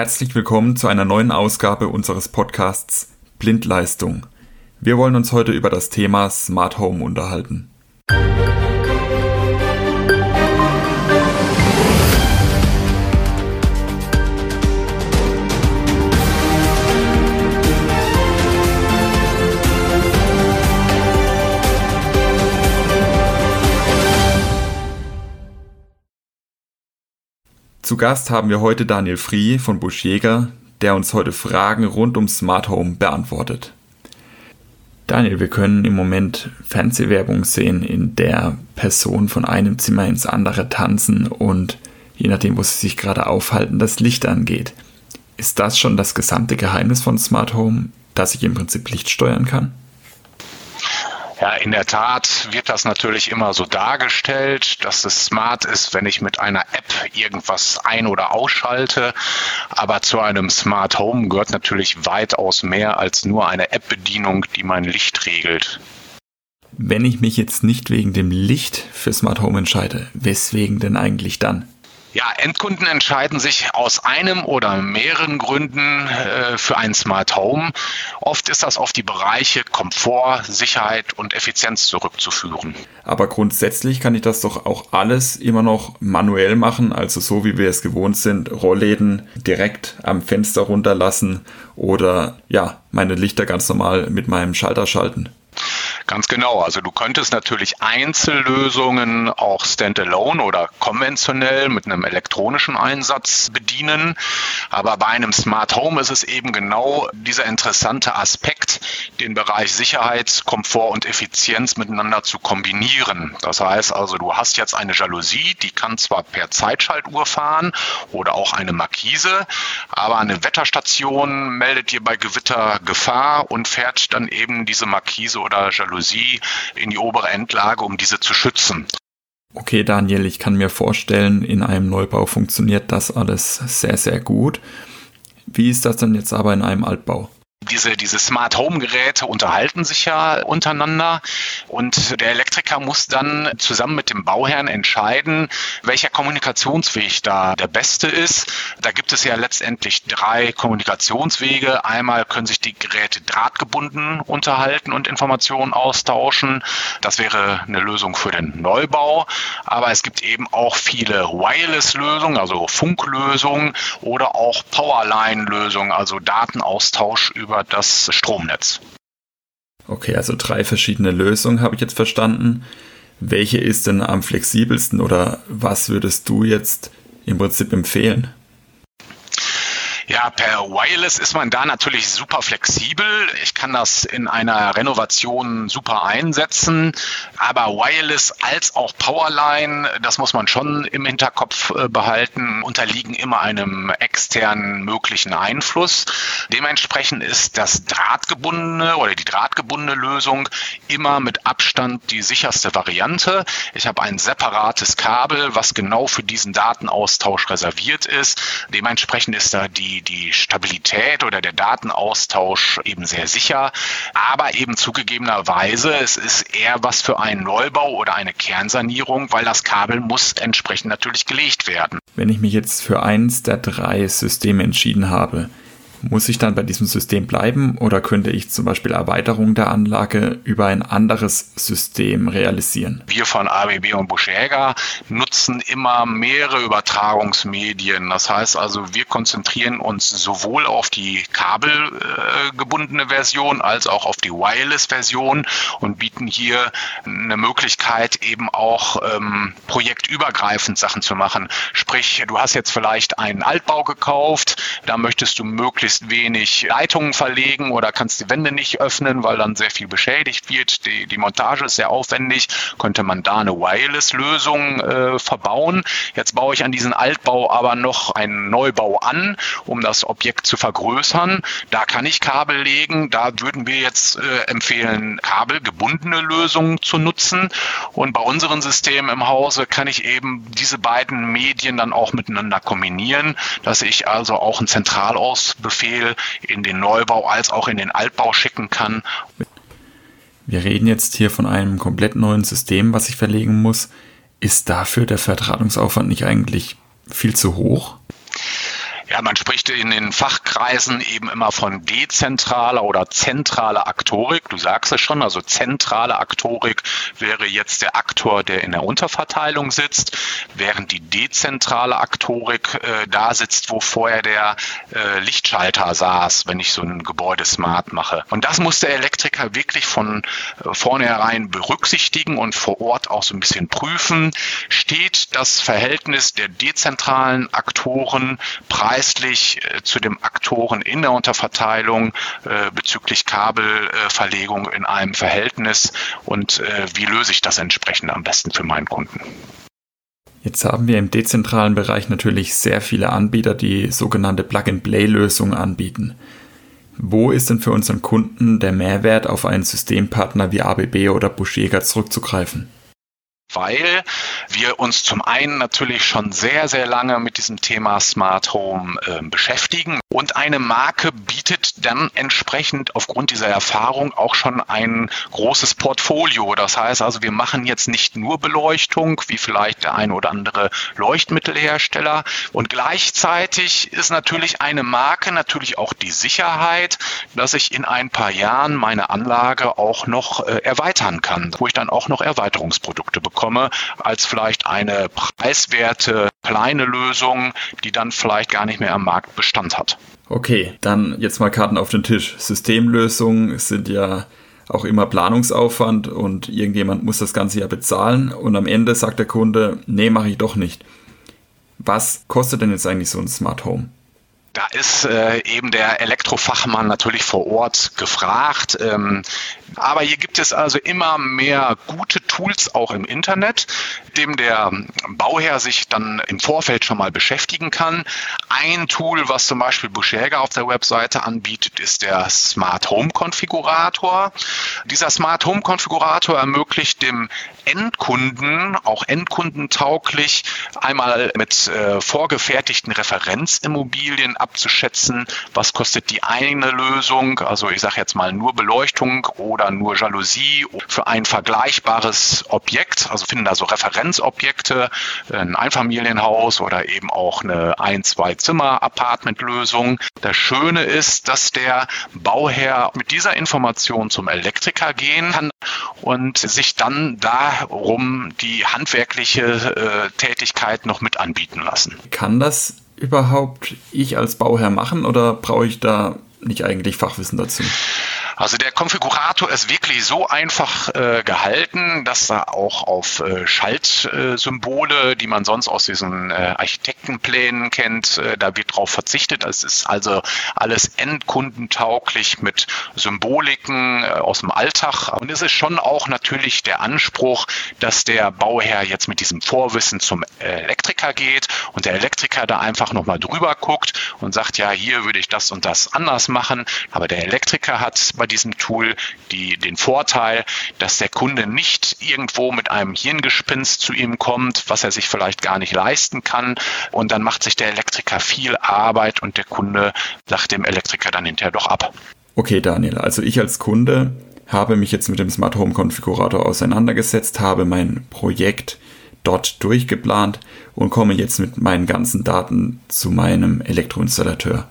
Herzlich willkommen zu einer neuen Ausgabe unseres Podcasts Blindleistung. Wir wollen uns heute über das Thema Smart Home unterhalten. Zu Gast haben wir heute Daniel Frie von Buschjäger, der uns heute Fragen rund um Smart Home beantwortet. Daniel, wir können im Moment Fernsehwerbung sehen, in der Personen von einem Zimmer ins andere tanzen und je nachdem, wo sie sich gerade aufhalten, das Licht angeht. Ist das schon das gesamte Geheimnis von Smart Home, dass ich im Prinzip Licht steuern kann? Ja, in der Tat wird das natürlich immer so dargestellt, dass es smart ist, wenn ich mit einer App irgendwas ein- oder ausschalte. Aber zu einem Smart Home gehört natürlich weitaus mehr als nur eine App-Bedienung, die mein Licht regelt. Wenn ich mich jetzt nicht wegen dem Licht für Smart Home entscheide, weswegen denn eigentlich dann? Ja, Endkunden entscheiden sich aus einem oder mehreren Gründen äh, für ein Smart Home. Oft ist das auf die Bereiche Komfort, Sicherheit und Effizienz zurückzuführen. Aber grundsätzlich kann ich das doch auch alles immer noch manuell machen, also so wie wir es gewohnt sind, Rollläden direkt am Fenster runterlassen oder ja, meine Lichter ganz normal mit meinem Schalter schalten. Ganz genau. Also du könntest natürlich Einzellösungen auch standalone oder konventionell mit einem elektronischen Einsatz bedienen. Aber bei einem Smart Home ist es eben genau dieser interessante Aspekt, den Bereich Sicherheit, Komfort und Effizienz miteinander zu kombinieren. Das heißt also, du hast jetzt eine Jalousie, die kann zwar per Zeitschaltuhr fahren oder auch eine Markise, aber eine Wetterstation meldet dir bei Gewitter Gefahr und fährt dann eben diese Markise oder Jalousie in die obere Endlage, um diese zu schützen. Okay, Daniel, ich kann mir vorstellen, in einem Neubau funktioniert das alles sehr, sehr gut. Wie ist das denn jetzt aber in einem Altbau? Diese, diese Smart Home Geräte unterhalten sich ja untereinander und der Elektriker muss dann zusammen mit dem Bauherrn entscheiden, welcher Kommunikationsweg da der beste ist. Da gibt es ja letztendlich drei Kommunikationswege. Einmal können sich die Geräte drahtgebunden unterhalten und Informationen austauschen. Das wäre eine Lösung für den Neubau. Aber es gibt eben auch viele Wireless-Lösungen, also Funklösungen oder auch Powerline-Lösungen, also Datenaustausch über über das Stromnetz. Okay, also drei verschiedene Lösungen habe ich jetzt verstanden. Welche ist denn am flexibelsten oder was würdest du jetzt im Prinzip empfehlen? Ja, per Wireless ist man da natürlich super flexibel. Kann das in einer Renovation super einsetzen. Aber Wireless als auch Powerline, das muss man schon im Hinterkopf äh, behalten, unterliegen immer einem externen möglichen Einfluss. Dementsprechend ist das drahtgebundene oder die drahtgebundene Lösung immer mit Abstand die sicherste Variante. Ich habe ein separates Kabel, was genau für diesen Datenaustausch reserviert ist. Dementsprechend ist da die die, Stabilität oder der Datenaustausch eben sehr sicher, aber eben zugegebenerweise, es ist eher was für einen Neubau oder eine Kernsanierung, weil das Kabel muss entsprechend natürlich gelegt werden. Wenn ich mich jetzt für eins der drei Systeme entschieden habe, muss ich dann bei diesem System bleiben oder könnte ich zum Beispiel Erweiterung der Anlage über ein anderes System realisieren? Wir von ABB und Buschäger nutzen immer mehrere Übertragungsmedien. Das heißt also, wir konzentrieren uns sowohl auf die kabelgebundene Version als auch auf die Wireless-Version und bieten hier eine Möglichkeit, eben auch ähm, projektübergreifend Sachen zu machen. Sprich, du hast jetzt vielleicht einen Altbau gekauft, da möchtest du möglichst möglichst wenig Leitungen verlegen oder kannst die Wände nicht öffnen, weil dann sehr viel beschädigt wird. Die, die Montage ist sehr aufwendig. Könnte man da eine Wireless-Lösung äh, verbauen. Jetzt baue ich an diesen Altbau aber noch einen Neubau an, um das Objekt zu vergrößern. Da kann ich Kabel legen. Da würden wir jetzt äh, empfehlen, kabelgebundene Lösungen zu nutzen. Und bei unseren Systemen im Hause kann ich eben diese beiden Medien dann auch miteinander kombinieren, dass ich also auch einen Zentralausbefehl Befehl in den Neubau als auch in den Altbau schicken kann. Wir reden jetzt hier von einem komplett neuen System, was ich verlegen muss. Ist dafür der Vertratungsaufwand nicht eigentlich viel zu hoch? Ja, man spricht in den Fachkreisen eben immer von dezentraler oder zentraler Aktorik. Du sagst es schon, also zentrale Aktorik wäre jetzt der Aktor, der in der Unterverteilung sitzt, während die dezentrale Aktorik äh, da sitzt, wo vorher der äh, Lichtschalter saß, wenn ich so ein Gebäude smart mache. Und das muss der Elektriker wirklich von äh, vornherein berücksichtigen und vor Ort auch so ein bisschen prüfen. Steht das Verhältnis der dezentralen Aktoren preis preislich äh, zu dem Aktoren in der Unterverteilung äh, bezüglich Kabelverlegung in einem Verhältnis und äh, wie löse ich das entsprechend am besten für meinen Kunden. Jetzt haben wir im dezentralen Bereich natürlich sehr viele Anbieter, die sogenannte Plug-and-Play-Lösungen anbieten. Wo ist denn für unseren Kunden der Mehrwert, auf einen Systempartner wie ABB oder Buschjäger zurückzugreifen? Weil wir uns zum einen natürlich schon sehr, sehr lange mit diesem Thema Smart Home äh, beschäftigen. Und eine Marke bietet dann entsprechend aufgrund dieser Erfahrung auch schon ein großes Portfolio. Das heißt also, wir machen jetzt nicht nur Beleuchtung, wie vielleicht der ein oder andere Leuchtmittelhersteller. Und gleichzeitig ist natürlich eine Marke natürlich auch die Sicherheit, dass ich in ein paar Jahren meine Anlage auch noch äh, erweitern kann, wo ich dann auch noch Erweiterungsprodukte bekomme bekomme, als vielleicht eine preiswerte kleine Lösung, die dann vielleicht gar nicht mehr am Markt Bestand hat. Okay, dann jetzt mal Karten auf den Tisch. Systemlösungen sind ja auch immer Planungsaufwand und irgendjemand muss das Ganze ja bezahlen und am Ende sagt der Kunde, nee, mache ich doch nicht. Was kostet denn jetzt eigentlich so ein Smart Home? Da ist äh, eben der Elektrofachmann natürlich vor Ort gefragt. Ähm, aber hier gibt es also immer mehr gute Tools auch im Internet, dem der Bauherr sich dann im Vorfeld schon mal beschäftigen kann. Ein Tool, was zum Beispiel Buschäger auf der Webseite anbietet, ist der Smart Home Konfigurator. Dieser Smart Home Konfigurator ermöglicht dem Endkunden, auch endkundentauglich, einmal mit äh, vorgefertigten Referenzimmobilien abzuschätzen, was kostet die eine Lösung, also ich sage jetzt mal nur Beleuchtung oder nur Jalousie für ein vergleichbares Objekt, also finden da so Referenzobjekte, ein Einfamilienhaus oder eben auch eine ein, zwei Zimmer Apartmentlösung. Das Schöne ist, dass der Bauherr mit dieser Information zum Elektriker gehen kann und sich dann darum die handwerkliche äh, Tätigkeit noch mit anbieten lassen. Kann das überhaupt ich als Bauherr machen oder brauche ich da nicht eigentlich Fachwissen dazu? Also der Konfigurator ist wirklich so einfach äh, gehalten, dass er auch auf äh, Schaltsymbole, die man sonst aus diesen äh, Architektenplänen kennt, äh, da wird drauf verzichtet. Es ist also alles endkundentauglich mit Symboliken äh, aus dem Alltag. Und es ist schon auch natürlich der Anspruch, dass der Bauherr jetzt mit diesem Vorwissen zum Elektriker geht und der Elektriker da einfach nochmal drüber guckt und sagt, ja, hier würde ich das und das anders machen. Aber der Elektriker hat bei diesem Tool die, den Vorteil, dass der Kunde nicht irgendwo mit einem Hirngespinst zu ihm kommt, was er sich vielleicht gar nicht leisten kann. Und dann macht sich der Elektriker viel Arbeit und der Kunde sagt dem Elektriker dann hinterher doch ab. Okay, Daniel, also ich als Kunde habe mich jetzt mit dem Smart Home Konfigurator auseinandergesetzt, habe mein Projekt dort durchgeplant und komme jetzt mit meinen ganzen Daten zu meinem Elektroinstallateur.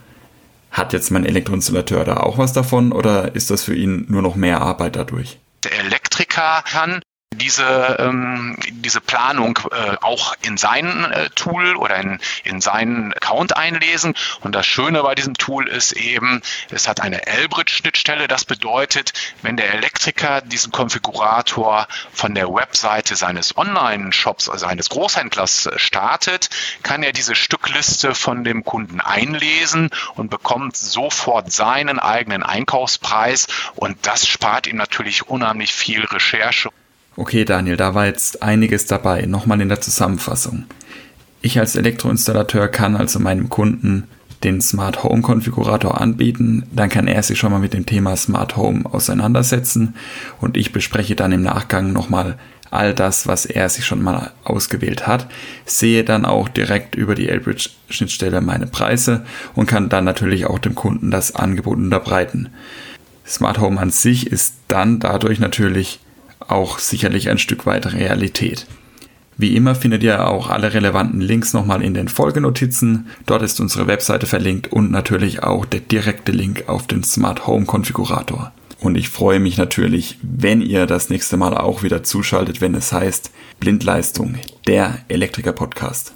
Hat jetzt mein Elektroinstallateur da auch was davon oder ist das für ihn nur noch mehr Arbeit dadurch? Der Elektriker kann diese, ähm, diese Planung äh, auch in sein äh, Tool oder in, in seinen Account einlesen. Und das Schöne bei diesem Tool ist eben, es hat eine L-Bridge-Schnittstelle. Das bedeutet, wenn der Elektriker diesen Konfigurator von der Webseite seines Online-Shops, also eines Großhändlers äh, startet, kann er diese Stückliste von dem Kunden einlesen und bekommt sofort seinen eigenen Einkaufspreis. Und das spart ihm natürlich unheimlich viel Recherche Okay, Daniel, da war jetzt einiges dabei. Nochmal in der Zusammenfassung. Ich als Elektroinstallateur kann also meinem Kunden den Smart Home Konfigurator anbieten, dann kann er sich schon mal mit dem Thema Smart Home auseinandersetzen und ich bespreche dann im Nachgang nochmal all das, was er sich schon mal ausgewählt hat, sehe dann auch direkt über die Elbridge Schnittstelle meine Preise und kann dann natürlich auch dem Kunden das Angebot unterbreiten. Smart Home an sich ist dann dadurch natürlich auch sicherlich ein Stück weit Realität. Wie immer findet ihr auch alle relevanten Links nochmal in den Folgenotizen. Dort ist unsere Webseite verlinkt und natürlich auch der direkte Link auf den Smart Home Konfigurator. Und ich freue mich natürlich, wenn ihr das nächste Mal auch wieder zuschaltet, wenn es heißt Blindleistung, der Elektriker Podcast.